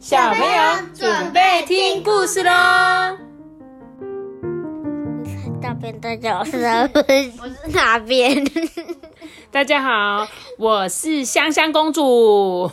小朋友准备听故事喽！大便大脚是哪边？我是大便？大家好，我是香香公主，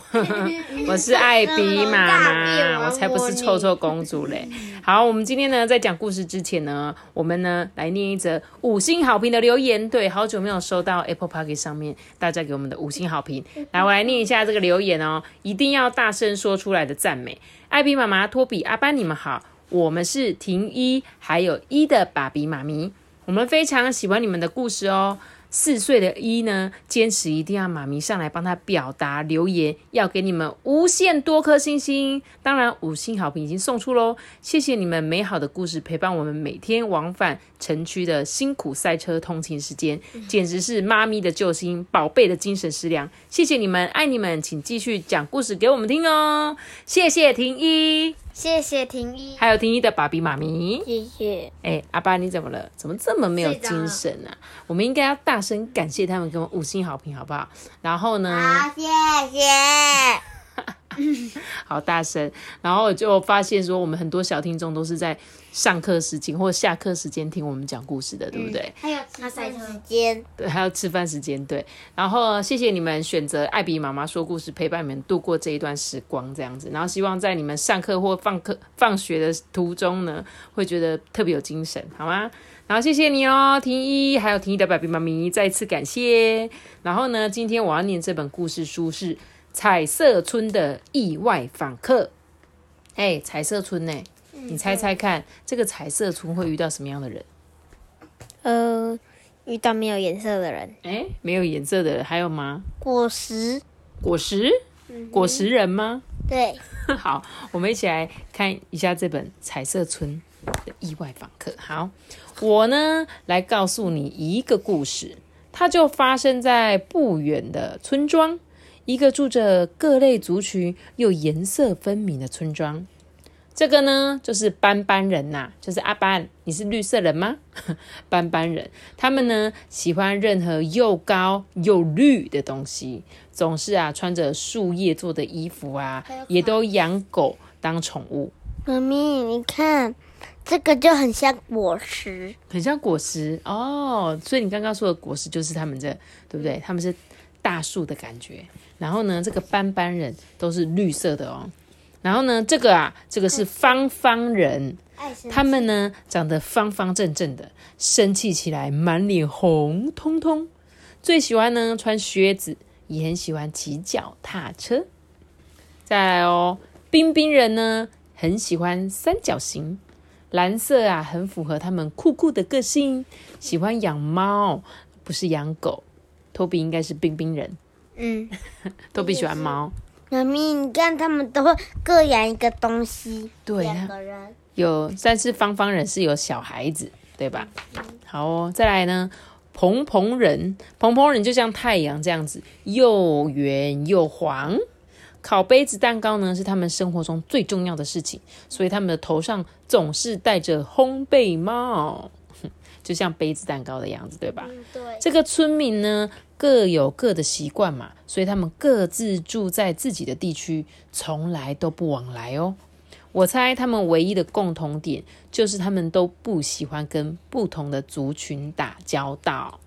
我是艾比妈妈，我才不是臭臭公主嘞。好，我们今天呢，在讲故事之前呢，我们呢来念一则五星好评的留言。对，好久没有收到 Apple Park 上面大家给我们的五星好评，来，我来念一下这个留言哦，一定要大声说出来的赞美。艾比妈妈、托比、阿班，你们好，我们是婷一，还有一的爸比妈咪，我们非常喜欢你们的故事哦。四岁的一呢，坚持一定要妈咪上来帮他表达留言，要给你们无限多颗星星。当然，五星好评已经送出喽！谢谢你们美好的故事，陪伴我们每天往返城区的辛苦赛车通勤时间，简直是妈咪的救星，宝贝的精神食粮。谢谢你们，爱你们，请继续讲故事给我们听哦！谢谢婷一。谢谢婷一，还有婷一的爸比妈咪，谢谢。哎，阿爸你怎么了？怎么这么没有精神啊？我们应该要大声感谢他们给我们五星好评，好不好？然后呢？好，谢谢。好大声，然后就发现说，我们很多小听众都是在上课时间或下课时间听我们讲故事的，对不对？还有吃饭时间，对，还有吃饭时间，对。然后谢谢你们选择艾比妈妈说故事陪伴你们度过这一段时光，这样子。然后希望在你们上课或放课、放学的途中呢，会觉得特别有精神，好吗？然后谢谢你哦，婷一，还有婷一的爸比妈咪，再次感谢。然后呢，今天我要念这本故事书是。彩色村的意外访客，哎，彩色村呢？你猜猜看，这个彩色村会遇到什么样的人？呃，遇到没有颜色的人。哎，没有颜色的人还有吗？果实？果实？果实人吗？对。好，我们一起来看一下这本彩色村的意外访客。好，我呢来告诉你一个故事，它就发生在不远的村庄。一个住着各类族群又颜色分明的村庄，这个呢就是斑斑人呐，就是阿班，你是绿色人吗？斑斑人，他们呢喜欢任何又高又绿的东西，总是啊穿着树叶做的衣服啊，也都养狗当宠物。妈咪，你看这个就很像果实，很像果实哦。所以你刚刚说的果实就是他们这，对不对？他们是大树的感觉。然后呢，这个斑斑人都是绿色的哦。然后呢，这个啊，这个是方方人，他们呢长得方方正正的，生气起来满脸红彤彤。最喜欢呢穿靴子，也很喜欢骑脚踏车。再来哦，冰冰人呢很喜欢三角形，蓝色啊很符合他们酷酷的个性，喜欢养猫，不是养狗。托比应该是冰冰人。嗯，都比喜欢猫。妈咪，你看他们都会各养一个东西。对，两个人有，但是方方人是有小孩子，对吧？好哦，再来呢，蓬蓬人，蓬蓬人就像太阳这样子，又圆又黄。烤杯子蛋糕呢，是他们生活中最重要的事情，所以他们的头上总是戴着烘焙帽。就像杯子蛋糕的样子，对吧？对。这个村民呢，各有各的习惯嘛，所以他们各自住在自己的地区，从来都不往来哦。我猜他们唯一的共同点就是他们都不喜欢跟不同的族群打交道。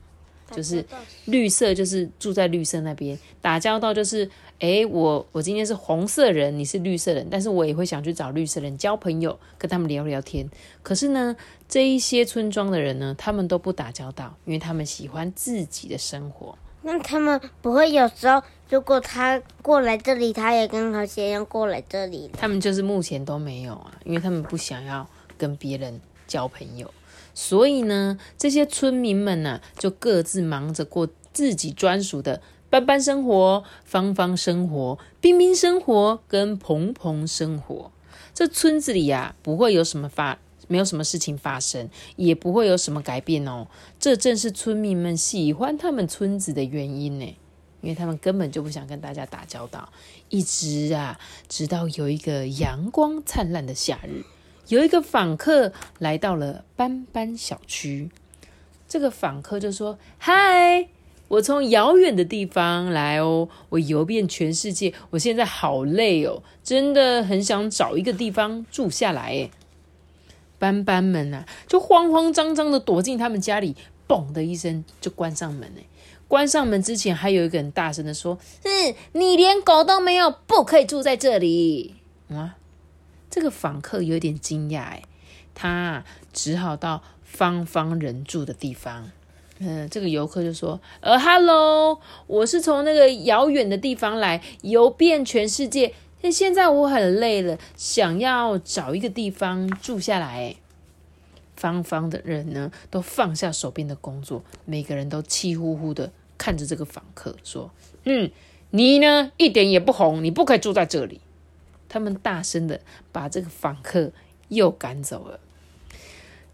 就是绿色，就是住在绿色那边打交道，就是哎，我我今天是红色人，你是绿色人，但是我也会想去找绿色人交朋友，跟他们聊聊天。可是呢，这一些村庄的人呢，他们都不打交道，因为他们喜欢自己的生活。那他们不会有时候，如果他过来这里，他也跟和谐一样过来这里。他们就是目前都没有啊，因为他们不想要跟别人交朋友。所以呢，这些村民们呢，就各自忙着过自己专属的斑斑生活、方方生活、冰冰生活跟蓬蓬生活。这村子里呀，不会有什么发，没有什么事情发生，也不会有什么改变哦。这正是村民们喜欢他们村子的原因呢，因为他们根本就不想跟大家打交道。一直啊，直到有一个阳光灿烂的夏日。有一个访客来到了斑斑小区，这个访客就说：“嗨，我从遥远的地方来哦，我游遍全世界，我现在好累哦，真的很想找一个地方住下来。”诶斑斑们呐，就慌慌张张的躲进他们家里，嘣的一声就关上门诶关上门之前，还有一个人大声的说：“嗯，你连狗都没有，不可以住在这里。”啊，这个访客有点惊讶诶他只好到方方人住的地方。嗯，这个游客就说：“呃，Hello，我是从那个遥远的地方来，游遍全世界。”现在我很累了，想要找一个地方住下来。方方的人呢，都放下手边的工作，每个人都气呼呼的看着这个访客，说：“嗯，你呢，一点也不红，你不可以住在这里。”他们大声的把这个访客又赶走了。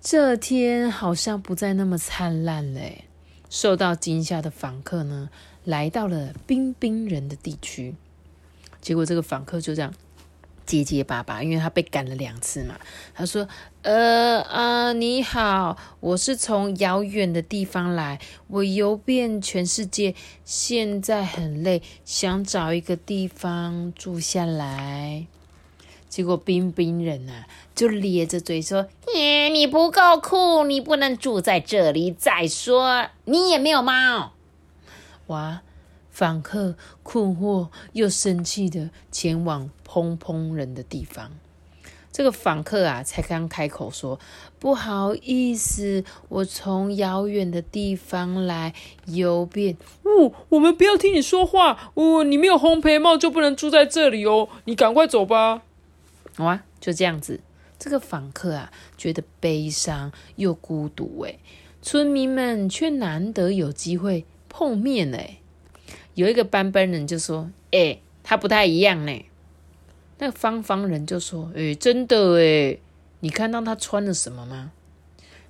这天好像不再那么灿烂嘞。受到惊吓的访客呢，来到了冰冰人的地区。结果这个访客就这样结结巴巴，因为他被赶了两次嘛。他说：“呃啊，你好，我是从遥远的地方来，我游遍全世界，现在很累，想找一个地方住下来。”结果冰冰人啊，就咧着嘴说：“耶，你不够酷，你不能住在这里。再说，你也没有猫。”哇！访客困惑又生气的前往砰砰人的地方。这个访客啊，才刚开口说：“不好意思，我从遥远的地方来游遍。”哦，我们不要听你说话。哦，你没有烘焙帽就不能住在这里哦。你赶快走吧。好啊，就这样子。这个访客啊，觉得悲伤又孤独。诶村民们却难得有机会碰面。诶有一个班班人就说：“哎，他不太一样呢。”那个方方人就说：“哎，真的哎，你看到他穿了什么吗？”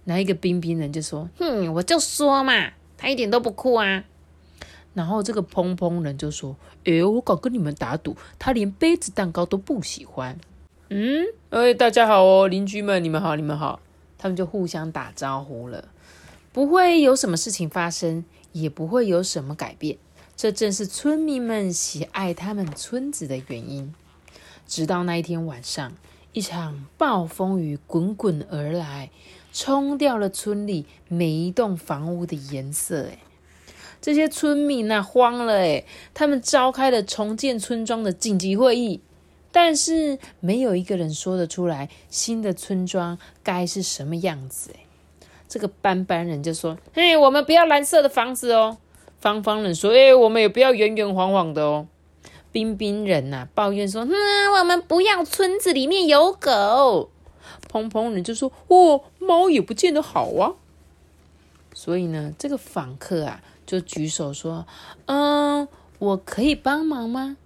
那一个冰冰人就说：“哼，我就说嘛，他一点都不酷啊。”然后这个砰砰人就说：“哎，我敢跟你们打赌，他连杯子蛋糕都不喜欢。”嗯，哎，大家好哦，邻居们，你们好，你们好。他们就互相打招呼了，不会有什么事情发生，也不会有什么改变。这正是村民们喜爱他们村子的原因。直到那一天晚上，一场暴风雨滚滚而来，冲掉了村里每一栋房屋的颜色。哎，这些村民呐慌了，哎，他们召开了重建村庄的紧急会议，但是没有一个人说得出来新的村庄该是什么样子。哎，这个斑斑人就说：“嘿，我们不要蓝色的房子哦。”方方人说：“哎，我们也不要圆圆晃晃的哦。”冰冰人呐抱怨说：“嗯，我们不要村子里面有狗。”砰砰人就说：“哦，猫也不见得好啊。”所以呢，这个访客啊就举手说：“嗯，我可以帮忙吗？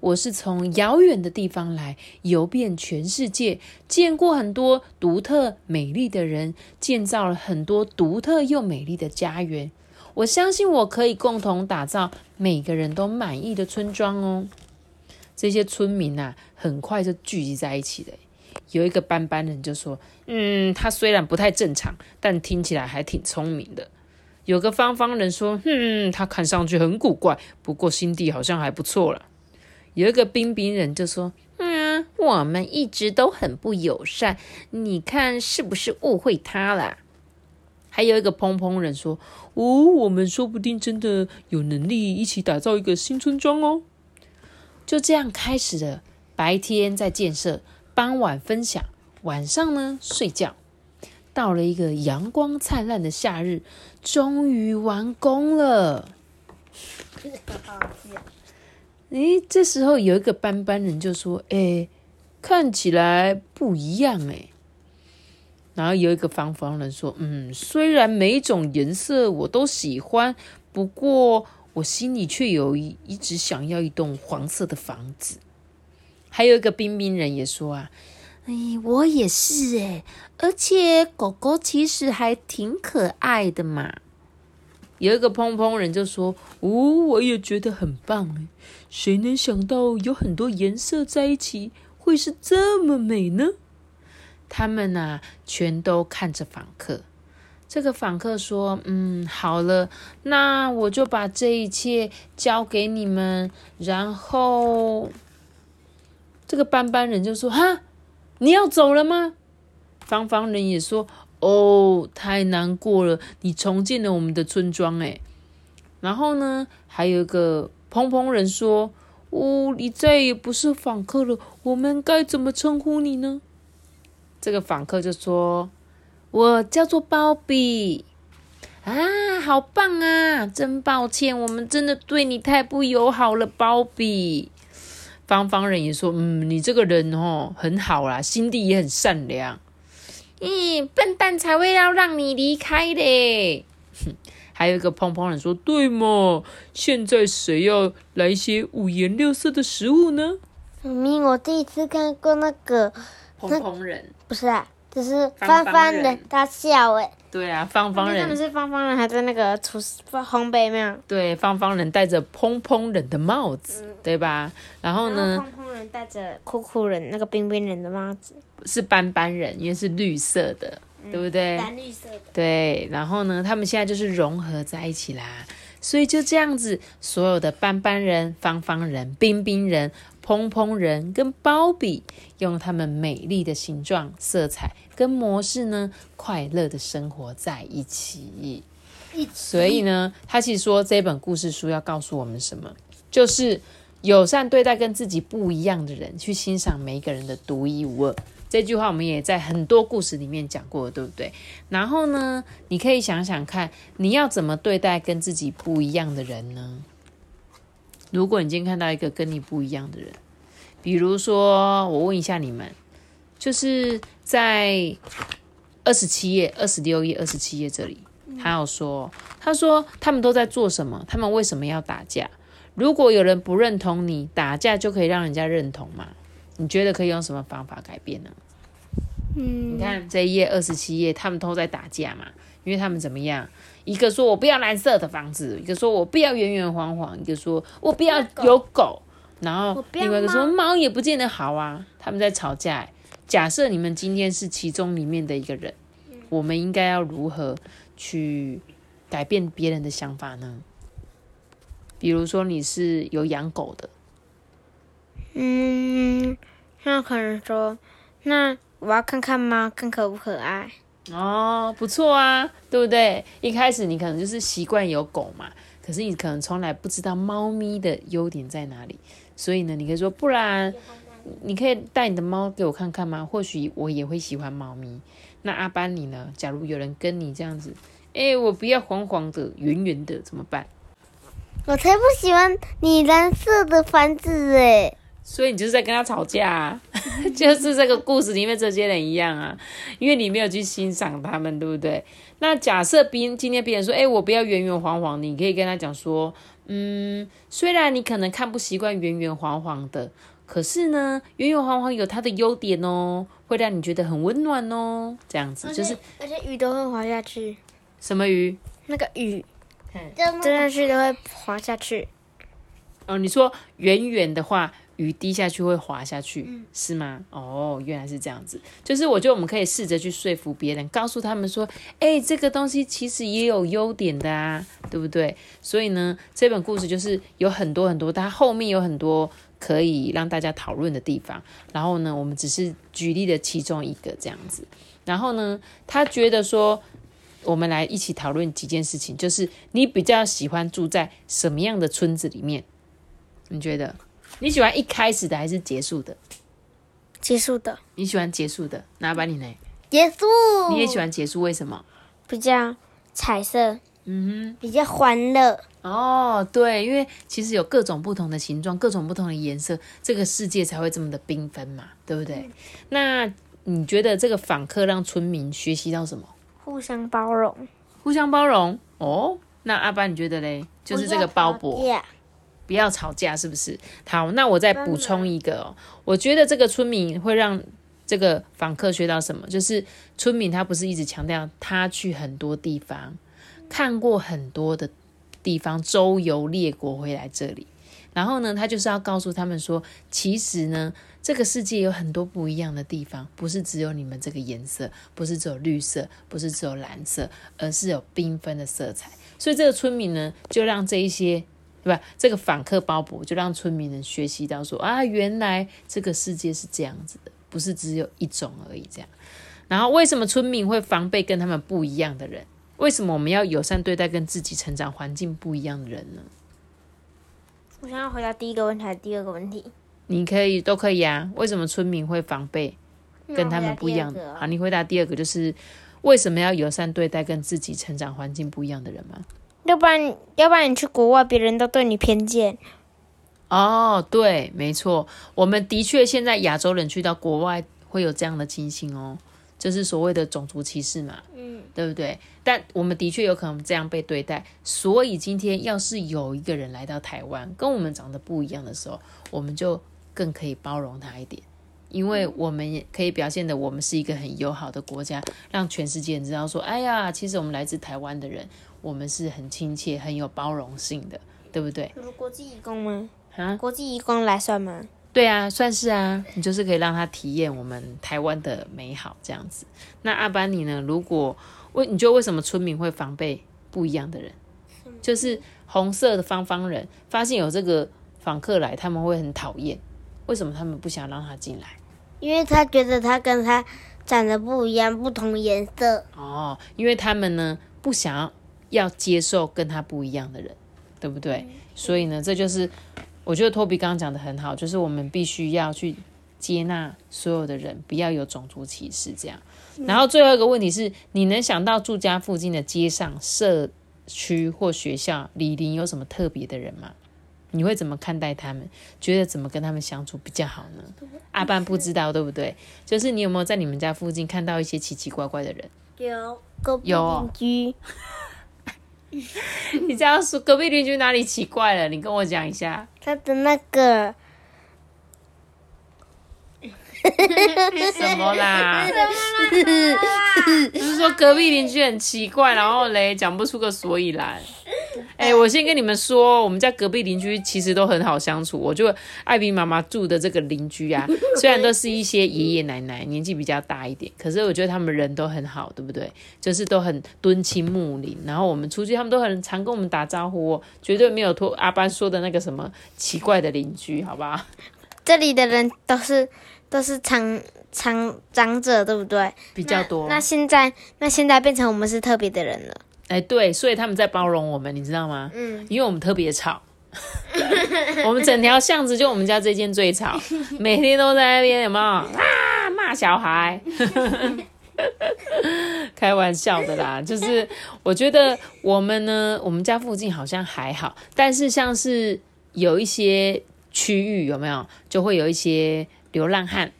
我是从遥远的地方来，游遍全世界，见过很多独特美丽的人，建造了很多独特又美丽的家园。”我相信我可以共同打造每个人都满意的村庄哦。这些村民呐，很快就聚集在一起了。有一个斑斑人就说：“嗯，他虽然不太正常，但听起来还挺聪明的。”有个方方人说：“嗯，他看上去很古怪，不过心地好像还不错了。”有一个冰冰人就说：“嗯，我们一直都很不友善，你看是不是误会他了？”还有一个砰砰人说：“哦，我们说不定真的有能力一起打造一个新村庄哦。”就这样开始了。白天在建设，傍晚分享，晚上呢睡觉。到了一个阳光灿烂的夏日，终于完工了。哎，这时候有一个斑斑人就说：“哎，看起来不一样哎。”然后有一个方方人说：“嗯，虽然每种颜色我都喜欢，不过我心里却有一一直想要一栋黄色的房子。”还有一个冰冰人也说：“啊，哎，我也是哎，而且狗狗其实还挺可爱的嘛。”有一个砰砰人就说：“哦，我也觉得很棒哎，谁能想到有很多颜色在一起会是这么美呢？”他们呐，全都看着访客。这个访客说：“嗯，好了，那我就把这一切交给你们。”然后，这个斑斑人就说：“哈，你要走了吗？”方方人也说：“哦，太难过了，你重建了我们的村庄，哎。”然后呢，还有一个砰砰人说：“哦，你再也不是访客了，我们该怎么称呼你呢？”这个访客就说。我叫做鲍比啊，好棒啊！真抱歉，我们真的对你太不友好了，鲍比。方方人也说，嗯，你这个人哦很好啦，心地也很善良。咦，笨蛋才会要让你离开的。还有一个胖胖人说，对嘛？现在谁要来些五颜六色的食物呢？明明我第一次看过那个胖胖人，不是啊。就是方方人，他笑哎。对啊，方方人。他们是方方人，还在那个厨师烘焙没有？对，方方人戴着蓬蓬人的帽子，对吧？然后呢？蓬蓬人戴着酷酷人那个冰冰人的帽子。是斑斑人，因为是绿色的，对不对？蓝绿色的。对，然后呢？他们现在就是融合在一起啦。所以就这样子，所有的斑斑人、方方人、冰冰人。蓬蓬人跟包比用他们美丽的形状、色彩跟模式呢，快乐的生活在一起。所以呢，他其实说这本故事书要告诉我们什么，就是友善对待跟自己不一样的人，去欣赏每一个人的独一无二。这句话我们也在很多故事里面讲过，对不对？然后呢，你可以想想看，你要怎么对待跟自己不一样的人呢？如果你今天看到一个跟你不一样的人，比如说，我问一下你们，就是在二十七页、二十六页、二十七页这里，他有说，他说他们都在做什么？他们为什么要打架？如果有人不认同你，打架就可以让人家认同吗？你觉得可以用什么方法改变呢？嗯，你看这一页二十七页，他们都在打架嘛，因为他们怎么样？一个说我不要蓝色的房子，一个说我不要圆圆黄黄，一个说我不要有狗，然后另外一个说猫也不见得好啊。他们在吵架。假设你们今天是其中里面的一个人，我们应该要如何去改变别人的想法呢？比如说你是有养狗的，嗯，那可能说，那我要看看猫，看可不可爱。哦，不错啊，对不对？一开始你可能就是习惯有狗嘛，可是你可能从来不知道猫咪的优点在哪里，所以呢，你可以说，不然你可以带你的猫给我看看吗？或许我也会喜欢猫咪。那阿班你呢？假如有人跟你这样子，哎，我不要黄黄的、圆圆的，怎么办？我才不喜欢你蓝色的房子哎。所以你就是在跟他吵架，啊 就是这个故事里面这些人一样啊，因为你没有去欣赏他们，对不对？那假设别今天别人说，哎，我不要圆圆黄黄，你可以跟他讲说，嗯，虽然你可能看不习惯圆圆黄黄的，可是呢，圆圆黄黄有它的优点哦，会让你觉得很温暖哦，这样子就是，而且雨都会滑下去。什么鱼？那个雨，真的是都会滑下去。哦，你说圆圆的话。雨滴下去会滑下去，是吗？哦，原来是这样子。就是我觉得我们可以试着去说服别人，告诉他们说：“哎，这个东西其实也有优点的啊，对不对？”所以呢，这本故事就是有很多很多，它后面有很多可以让大家讨论的地方。然后呢，我们只是举例的其中一个这样子。然后呢，他觉得说，我们来一起讨论几件事情，就是你比较喜欢住在什么样的村子里面？你觉得？你喜欢一开始的还是结束的？结束的。你喜欢结束的，那把你呢？结束。你也喜欢结束？为什么？比较彩色。嗯哼。比较欢乐。哦，对，因为其实有各种不同的形状，各种不同的颜色，这个世界才会这么的缤纷嘛，对不对？那你觉得这个访客让村民学习到什么？互相包容。互相包容。哦，那阿班你觉得嘞？就是这个包博。不要吵架，是不是？好，那我再补充一个哦。我觉得这个村民会让这个访客学到什么？就是村民他不是一直强调他去很多地方看过很多的地方，周游列国回来这里，然后呢，他就是要告诉他们说，其实呢，这个世界有很多不一样的地方，不是只有你们这个颜色，不是只有绿色，不是只有蓝色，而是有缤纷的色彩。所以这个村民呢，就让这一些，对吧？这个访客包博就让村民们学习到说啊，原来这个世界是这样子的，不是只有一种而已。这样，然后为什么村民会防备跟他们不一样的人？为什么我们要友善对待跟自己成长环境不一样的人呢？我想要回答第一个问题还是第二个问题？你可以都可以啊。为什么村民会防备跟他们不一样好，你回答第二个就是为什么要友善对待跟自己成长环境不一样的人吗？要不然，要不然你去国外，别人都对你偏见。哦，对，没错，我们的确现在亚洲人去到国外会有这样的情形哦，就是所谓的种族歧视嘛，嗯，对不对？但我们的确有可能这样被对待，所以今天要是有一个人来到台湾，跟我们长得不一样的时候，我们就更可以包容他一点，因为我们也可以表现的我们是一个很友好的国家，让全世界人知道说，哎呀，其实我们来自台湾的人，我们是很亲切、很有包容性的，对不对？如国际义工吗？啊，国际义工来算吗？对啊，算是啊，你就是可以让他体验我们台湾的美好这样子。那阿班尼呢？如果为你觉得为什么村民会防备不一样的人？就是红色的方方人发现有这个访客来，他们会很讨厌。为什么他们不想让他进来？因为他觉得他跟他长得不一样，不同颜色。哦，因为他们呢不想要要接受跟他不一样的人，对不对？所以呢，这就是我觉得托比刚刚讲的很好，就是我们必须要去接纳所有的人，不要有种族歧视这样。然后最后一个问题是，你能想到住家附近的街上、社区或学校里邻有什么特别的人吗？你会怎么看待他们？觉得怎么跟他们相处比较好呢？阿班不知道，对不对？就是你有没有在你们家附近看到一些奇奇怪怪的人？有有哦邻居，你这样说，隔壁邻居哪里奇怪了？你跟我讲一下。他的那个 什么啦？就是说隔壁邻居很奇怪，然后嘞讲不出个所以然。哎、我先跟你们说，我们家隔壁邻居其实都很好相处。我就艾比妈妈住的这个邻居啊，虽然都是一些爷爷奶奶，年纪比较大一点，可是我觉得他们人都很好，对不对？就是都很敦亲睦邻。然后我们出去，他们都很常跟我们打招呼、哦，绝对没有托阿班说的那个什么奇怪的邻居，好吧？这里的人都是都是长长长者，对不对？比较多。那现在那现在变成我们是特别的人了。哎，对，所以他们在包容我们，你知道吗？嗯，因为我们特别吵，我们整条巷子就我们家这间最吵，每天都在那边有没有啊骂小孩？开玩笑的啦，就是我觉得我们呢，我们家附近好像还好，但是像是有一些区域有没有，就会有一些流浪汉，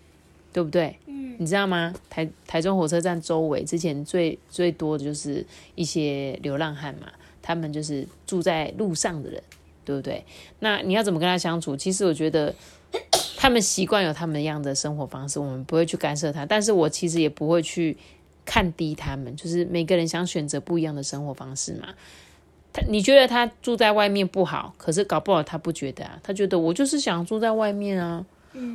对不对？你知道吗？台台中火车站周围之前最最多的就是一些流浪汉嘛，他们就是住在路上的人，对不对？那你要怎么跟他相处？其实我觉得他们习惯有他们一样的生活方式，我们不会去干涉他，但是我其实也不会去看低他们，就是每个人想选择不一样的生活方式嘛。他你觉得他住在外面不好，可是搞不好他不觉得啊，他觉得我就是想住在外面啊。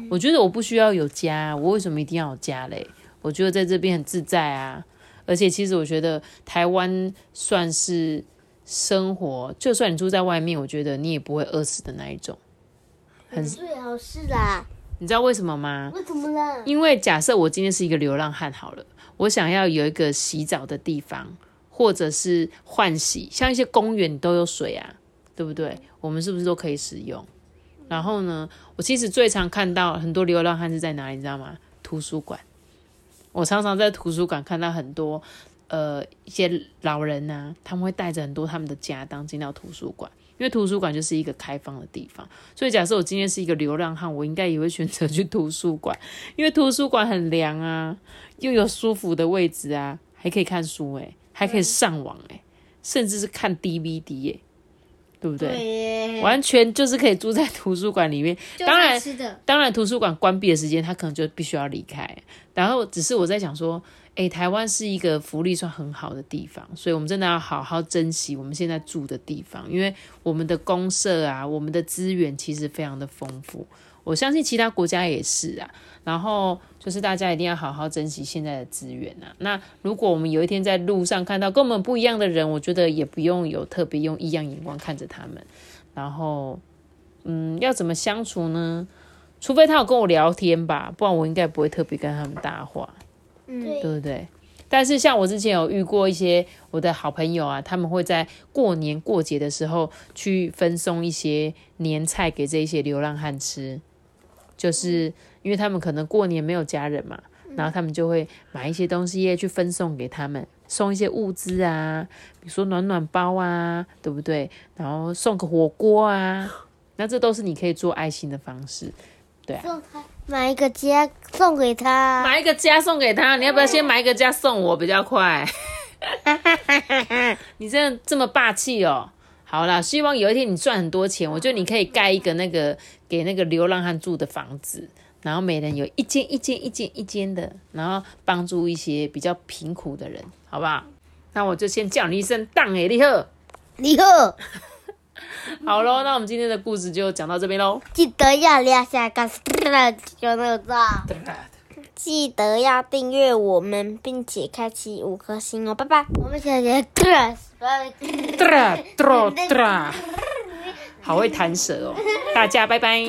我觉得我不需要有家，我为什么一定要有家嘞？我觉得在这边很自在啊，而且其实我觉得台湾算是生活，就算你住在外面，我觉得你也不会饿死的那一种。很最好是啦。你知道为什么吗？为什么呢？因为假设我今天是一个流浪汉好了，我想要有一个洗澡的地方，或者是换洗，像一些公园都有水啊，对不对？我们是不是都可以使用？然后呢，我其实最常看到很多流浪汉是在哪里，你知道吗？图书馆。我常常在图书馆看到很多呃一些老人呐、他们会带着很多他们的家当进到图书馆，因为图书馆就是一个开放的地方。所以假设我今天是一个流浪汉，我应该也会选择去图书馆，因为图书馆很凉啊，又有舒服的位置啊，还可以看书诶、还可以上网诶、甚至是看 DVD 耶、对不对？对，完全就是可以住在图书馆里面。当然，当然，图书馆关闭的时间，他可能就必须要离开。然后，只是我在想说，诶，台湾是一个福利算很好的地方，所以我们真的要好好珍惜我们现在住的地方，因为我们的公社啊，我们的资源其实非常的丰富。我相信其他国家也是啊。然后就是大家一定要好好珍惜现在的资源啊。那如果我们有一天在路上看到跟我们不一样的人，我觉得也不用有特别用异样眼光看着他们。然后，嗯，要怎么相处呢？除非他有跟我聊天吧，不然我应该不会特别跟他们搭话，嗯，对不对？但是像我之前有遇过一些我的好朋友啊，他们会在过年过节的时候去分送一些年菜给这些流浪汉吃，就是因为他们可能过年没有家人嘛，然后他们就会买一些东西去分送给他们，送一些物资啊，比如说暖暖包啊，对不对？然后送个火锅啊，那这都是你可以做爱心的方式，对啊。送他买一个家送给他，买一个家送给他，你要不要先买一个家送我比较快？你真的这么霸气哦！好啦，希望有一天你赚很多钱，我觉得你可以盖一个那个给那个流浪汉住的房子，然后每人有一间一间一间一间的，然后帮助一些比较贫苦的人，好不好？那我就先叫你一声“当哎立贺以后”。好喽，那我们今天的故事就讲到这边喽。记得要留下个就那个赞，记得要订阅我们，并且开启五颗星哦，拜拜。我们下节拜拜。哒哒哒，好会弹舌哦，大家拜拜。